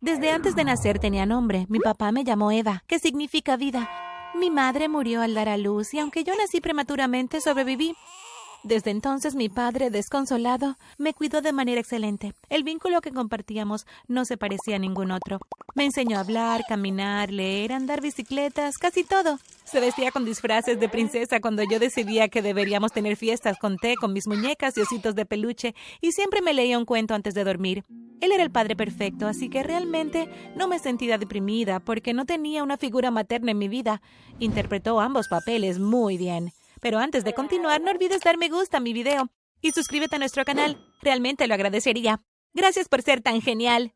Desde antes de nacer tenía nombre. Mi papá me llamó Eva, que significa vida. Mi madre murió al dar a luz y aunque yo nací prematuramente, sobreviví. Desde entonces mi padre, desconsolado, me cuidó de manera excelente. El vínculo que compartíamos no se parecía a ningún otro. Me enseñó a hablar, caminar, leer, andar bicicletas, casi todo. Se vestía con disfraces de princesa cuando yo decidía que deberíamos tener fiestas con té, con mis muñecas y ositos de peluche, y siempre me leía un cuento antes de dormir. Él era el padre perfecto, así que realmente no me sentía deprimida porque no tenía una figura materna en mi vida. Interpretó ambos papeles muy bien. Pero antes de continuar, no olvides dar me gusta a mi video y suscríbete a nuestro canal. Realmente lo agradecería. Gracias por ser tan genial.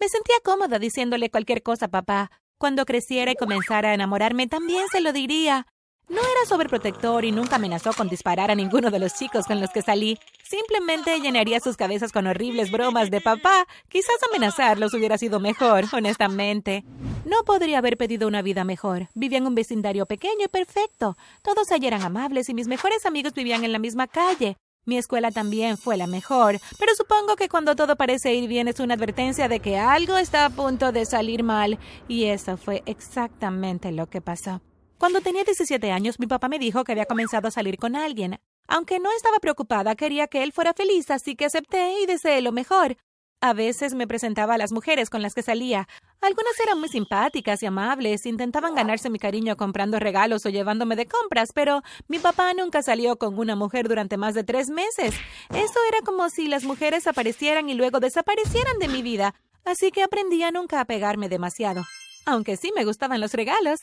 Me sentía cómoda diciéndole cualquier cosa papá. Cuando creciera y comenzara a enamorarme, también se lo diría. No era sobreprotector y nunca amenazó con disparar a ninguno de los chicos con los que salí. Simplemente llenaría sus cabezas con horribles bromas de papá. Quizás amenazarlos hubiera sido mejor, honestamente. No podría haber pedido una vida mejor. Vivía en un vecindario pequeño y perfecto. Todos allí eran amables y mis mejores amigos vivían en la misma calle. Mi escuela también fue la mejor, pero supongo que cuando todo parece ir bien es una advertencia de que algo está a punto de salir mal, y eso fue exactamente lo que pasó. Cuando tenía 17 años, mi papá me dijo que había comenzado a salir con alguien. Aunque no estaba preocupada, quería que él fuera feliz, así que acepté y deseé lo mejor. A veces me presentaba a las mujeres con las que salía. Algunas eran muy simpáticas y amables, intentaban ganarse mi cariño comprando regalos o llevándome de compras, pero mi papá nunca salió con una mujer durante más de tres meses. Eso era como si las mujeres aparecieran y luego desaparecieran de mi vida, así que aprendí a nunca apegarme demasiado. Aunque sí me gustaban los regalos.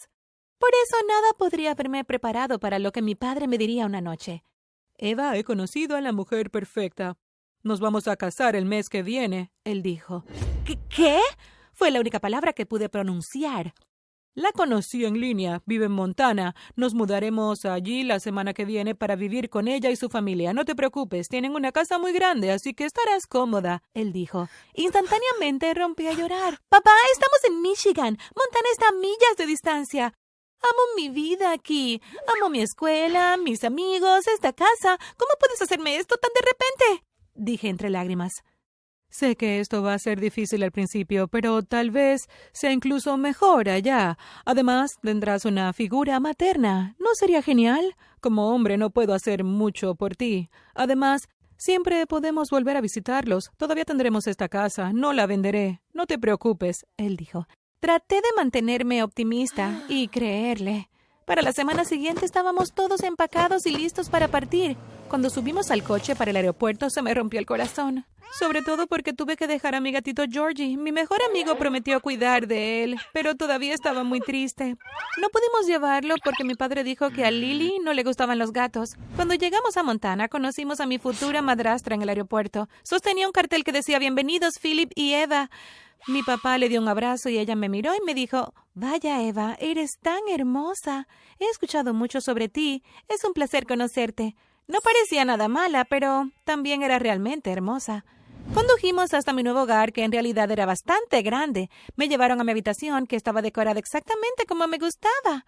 Por eso nada podría haberme preparado para lo que mi padre me diría una noche. Eva, he conocido a la mujer perfecta. Nos vamos a casar el mes que viene, él dijo. ¿Qué? Fue la única palabra que pude pronunciar. La conocí en línea, vive en Montana. Nos mudaremos allí la semana que viene para vivir con ella y su familia. No te preocupes, tienen una casa muy grande, así que estarás cómoda, él dijo. Instantáneamente rompí a llorar. Papá, estamos en Michigan. Montana está a millas de distancia. Amo mi vida aquí. Amo mi escuela, mis amigos, esta casa. ¿Cómo puedes hacerme esto tan de repente? Dije entre lágrimas. Sé que esto va a ser difícil al principio, pero tal vez sea incluso mejor allá. Además, tendrás una figura materna. ¿No sería genial? Como hombre no puedo hacer mucho por ti. Además, siempre podemos volver a visitarlos. Todavía tendremos esta casa. No la venderé. No te preocupes, él dijo. Traté de mantenerme optimista y creerle. Para la semana siguiente estábamos todos empacados y listos para partir. Cuando subimos al coche para el aeropuerto se me rompió el corazón. Sobre todo porque tuve que dejar a mi gatito Georgie. Mi mejor amigo prometió cuidar de él, pero todavía estaba muy triste. No pudimos llevarlo porque mi padre dijo que a Lily no le gustaban los gatos. Cuando llegamos a Montana conocimos a mi futura madrastra en el aeropuerto. Sostenía un cartel que decía Bienvenidos Philip y Eva. Mi papá le dio un abrazo y ella me miró y me dijo Vaya, Eva, eres tan hermosa. He escuchado mucho sobre ti. Es un placer conocerte. No parecía nada mala, pero también era realmente hermosa. Condujimos hasta mi nuevo hogar, que en realidad era bastante grande. Me llevaron a mi habitación, que estaba decorada exactamente como me gustaba.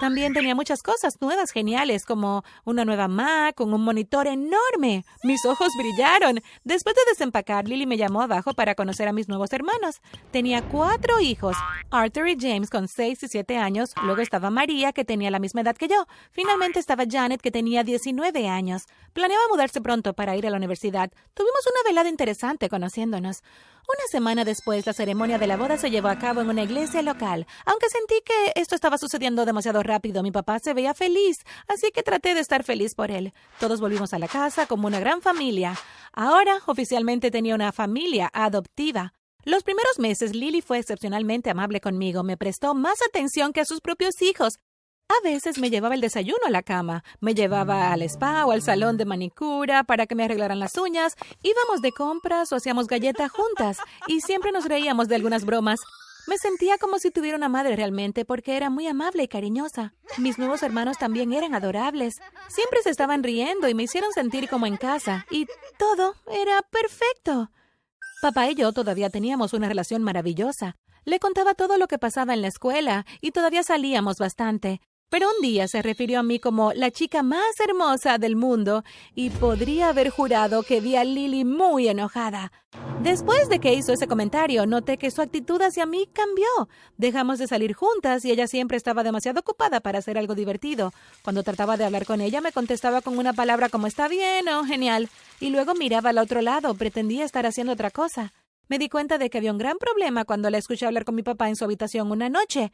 También tenía muchas cosas nuevas geniales, como una nueva Mac con un monitor enorme. Mis ojos brillaron. Después de desempacar, Lily me llamó abajo para conocer a mis nuevos hermanos. Tenía cuatro hijos, Arthur y James con seis y siete años. Luego estaba María, que tenía la misma edad que yo. Finalmente estaba Janet, que tenía 19 años. Planeaba mudarse pronto para ir a la universidad. Tuvimos una velada interesante conociéndonos. Una semana después, la ceremonia de la boda se llevó a cabo en una iglesia local. Aunque sentí que esto estaba sucediendo demasiado rápido, mi papá se veía feliz, así que traté de estar feliz por él. Todos volvimos a la casa como una gran familia. Ahora, oficialmente tenía una familia adoptiva. Los primeros meses, Lily fue excepcionalmente amable conmigo. Me prestó más atención que a sus propios hijos. A veces me llevaba el desayuno a la cama, me llevaba al spa o al salón de manicura para que me arreglaran las uñas, íbamos de compras o hacíamos galleta juntas y siempre nos reíamos de algunas bromas. Me sentía como si tuviera una madre realmente porque era muy amable y cariñosa. Mis nuevos hermanos también eran adorables. Siempre se estaban riendo y me hicieron sentir como en casa y todo era perfecto. Papá y yo todavía teníamos una relación maravillosa. Le contaba todo lo que pasaba en la escuela y todavía salíamos bastante. Pero un día se refirió a mí como la chica más hermosa del mundo y podría haber jurado que vi a Lily muy enojada. Después de que hizo ese comentario, noté que su actitud hacia mí cambió. Dejamos de salir juntas y ella siempre estaba demasiado ocupada para hacer algo divertido. Cuando trataba de hablar con ella, me contestaba con una palabra como está bien o genial, y luego miraba al otro lado, pretendía estar haciendo otra cosa. Me di cuenta de que había un gran problema cuando la escuché hablar con mi papá en su habitación una noche.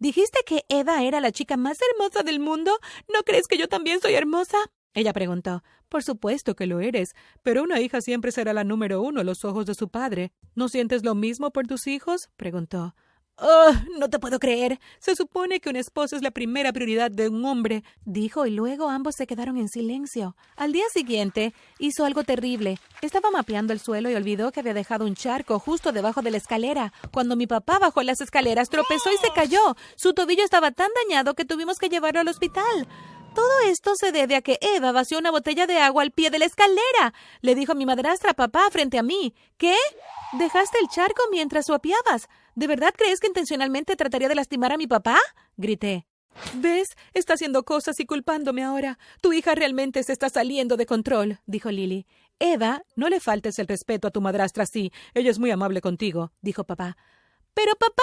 ¿Dijiste que Eva era la chica más hermosa del mundo? ¿No crees que yo también soy hermosa? Ella preguntó. Por supuesto que lo eres, pero una hija siempre será la número uno a los ojos de su padre. ¿No sientes lo mismo por tus hijos? preguntó. Oh, no te puedo creer. Se supone que un esposo es la primera prioridad de un hombre, dijo, y luego ambos se quedaron en silencio. Al día siguiente hizo algo terrible. Estaba mapeando el suelo y olvidó que había dejado un charco justo debajo de la escalera. Cuando mi papá bajó las escaleras, tropezó y se cayó. Su tobillo estaba tan dañado que tuvimos que llevarlo al hospital. Todo esto se debe a que Eva vació una botella de agua al pie de la escalera, le dijo mi madrastra papá frente a mí. ¿Qué? Dejaste el charco mientras suapiabas. ¿De verdad crees que intencionalmente trataría de lastimar a mi papá? grité. ¿Ves? Está haciendo cosas y culpándome ahora. Tu hija realmente se está saliendo de control, dijo Lily. Eva, no le faltes el respeto a tu madrastra así. Ella es muy amable contigo, dijo papá. Pero papá,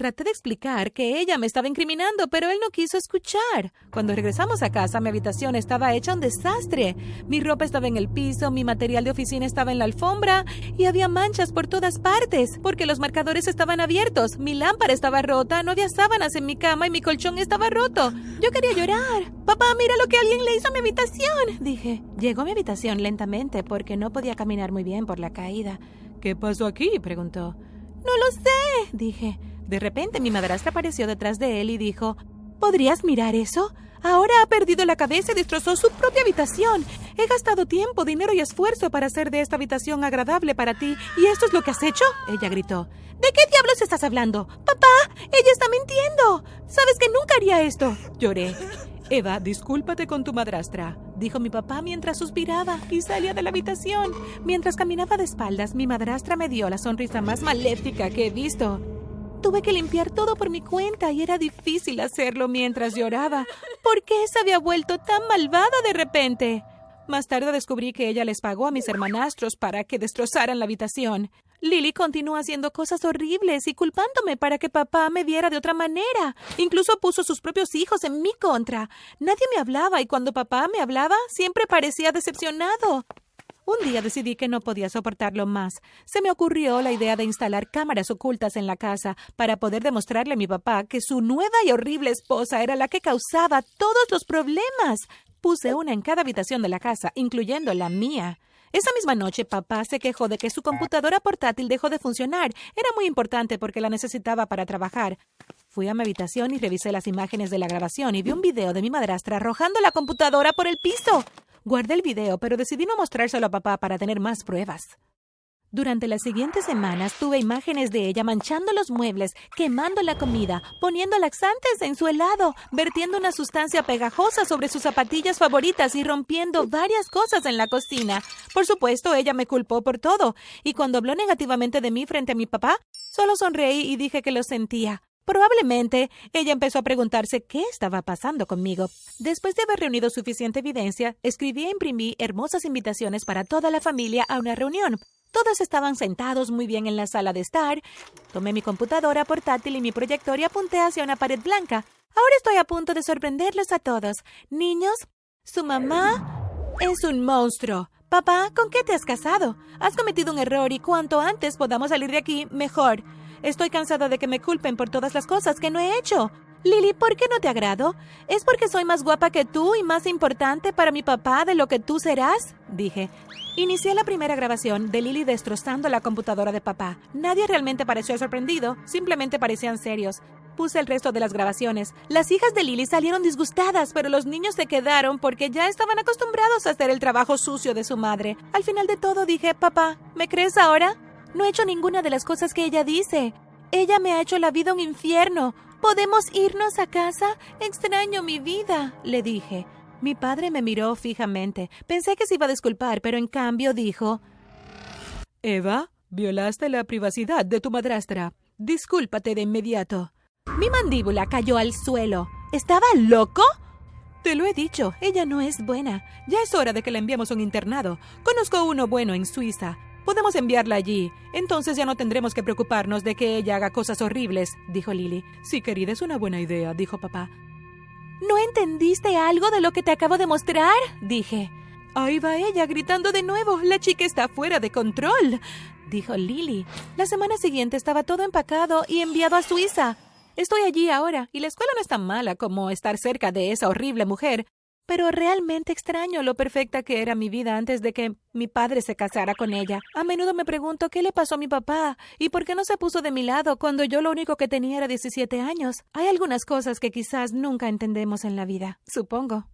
Traté de explicar que ella me estaba incriminando, pero él no quiso escuchar. Cuando regresamos a casa, mi habitación estaba hecha un desastre. Mi ropa estaba en el piso, mi material de oficina estaba en la alfombra y había manchas por todas partes, porque los marcadores estaban abiertos, mi lámpara estaba rota, no había sábanas en mi cama y mi colchón estaba roto. Yo quería llorar. Papá, mira lo que alguien le hizo a mi habitación, dije. Llegó a mi habitación lentamente porque no podía caminar muy bien por la caída. ¿Qué pasó aquí? preguntó. No lo sé, dije. De repente mi madrastra apareció detrás de él y dijo ¿Podrías mirar eso? Ahora ha perdido la cabeza y destrozó su propia habitación. He gastado tiempo, dinero y esfuerzo para hacer de esta habitación agradable para ti. ¿Y esto es lo que has hecho? Ella gritó. ¿De qué diablos estás hablando? Papá, ella está mintiendo. Sabes que nunca haría esto. Lloré. Eva, discúlpate con tu madrastra, dijo mi papá mientras suspiraba y salía de la habitación. Mientras caminaba de espaldas, mi madrastra me dio la sonrisa más maléfica que he visto. Tuve que limpiar todo por mi cuenta y era difícil hacerlo mientras lloraba. ¿Por qué se había vuelto tan malvada de repente? Más tarde descubrí que ella les pagó a mis hermanastros para que destrozaran la habitación. Lily continuó haciendo cosas horribles y culpándome para que papá me viera de otra manera. Incluso puso sus propios hijos en mi contra. Nadie me hablaba y cuando papá me hablaba siempre parecía decepcionado. Un día decidí que no podía soportarlo más. Se me ocurrió la idea de instalar cámaras ocultas en la casa para poder demostrarle a mi papá que su nueva y horrible esposa era la que causaba todos los problemas. Puse una en cada habitación de la casa, incluyendo la mía. Esa misma noche papá se quejó de que su computadora portátil dejó de funcionar. Era muy importante porque la necesitaba para trabajar. Fui a mi habitación y revisé las imágenes de la grabación y vi un video de mi madrastra arrojando la computadora por el piso. Guardé el video, pero decidí no mostrárselo a papá para tener más pruebas. Durante las siguientes semanas tuve imágenes de ella manchando los muebles, quemando la comida, poniendo laxantes en su helado, vertiendo una sustancia pegajosa sobre sus zapatillas favoritas y rompiendo varias cosas en la cocina. Por supuesto, ella me culpó por todo, y cuando habló negativamente de mí frente a mi papá, solo sonreí y dije que lo sentía. Probablemente ella empezó a preguntarse qué estaba pasando conmigo. Después de haber reunido suficiente evidencia, escribí e imprimí hermosas invitaciones para toda la familia a una reunión. Todos estaban sentados muy bien en la sala de estar. Tomé mi computadora portátil y mi proyector y apunté hacia una pared blanca. Ahora estoy a punto de sorprenderlos a todos. Niños, su mamá es un monstruo. Papá, ¿con qué te has casado? Has cometido un error y cuanto antes podamos salir de aquí, mejor. Estoy cansada de que me culpen por todas las cosas que no he hecho. Lily, ¿por qué no te agrado? ¿Es porque soy más guapa que tú y más importante para mi papá de lo que tú serás? Dije. Inicié la primera grabación de Lily destrozando la computadora de papá. Nadie realmente pareció sorprendido, simplemente parecían serios. Puse el resto de las grabaciones. Las hijas de Lily salieron disgustadas, pero los niños se quedaron porque ya estaban acostumbrados a hacer el trabajo sucio de su madre. Al final de todo dije, papá, ¿me crees ahora? No he hecho ninguna de las cosas que ella dice. Ella me ha hecho la vida un infierno. ¿Podemos irnos a casa? Extraño mi vida, le dije. Mi padre me miró fijamente. Pensé que se iba a disculpar, pero en cambio dijo Eva, violaste la privacidad de tu madrastra. Discúlpate de inmediato. Mi mandíbula cayó al suelo. ¿Estaba loco? Te lo he dicho, ella no es buena. Ya es hora de que la enviemos a un internado. Conozco uno bueno en Suiza. Podemos enviarla allí. Entonces ya no tendremos que preocuparnos de que ella haga cosas horribles, dijo Lily. Sí, querida, es una buena idea, dijo papá. ¿No entendiste algo de lo que te acabo de mostrar? dije. Ahí va ella gritando de nuevo. La chica está fuera de control, dijo Lily. La semana siguiente estaba todo empacado y enviado a Suiza. Estoy allí ahora, y la escuela no es tan mala como estar cerca de esa horrible mujer, pero realmente extraño lo perfecta que era mi vida antes de que mi padre se casara con ella. A menudo me pregunto qué le pasó a mi papá y por qué no se puso de mi lado cuando yo lo único que tenía era 17 años. Hay algunas cosas que quizás nunca entendemos en la vida, supongo.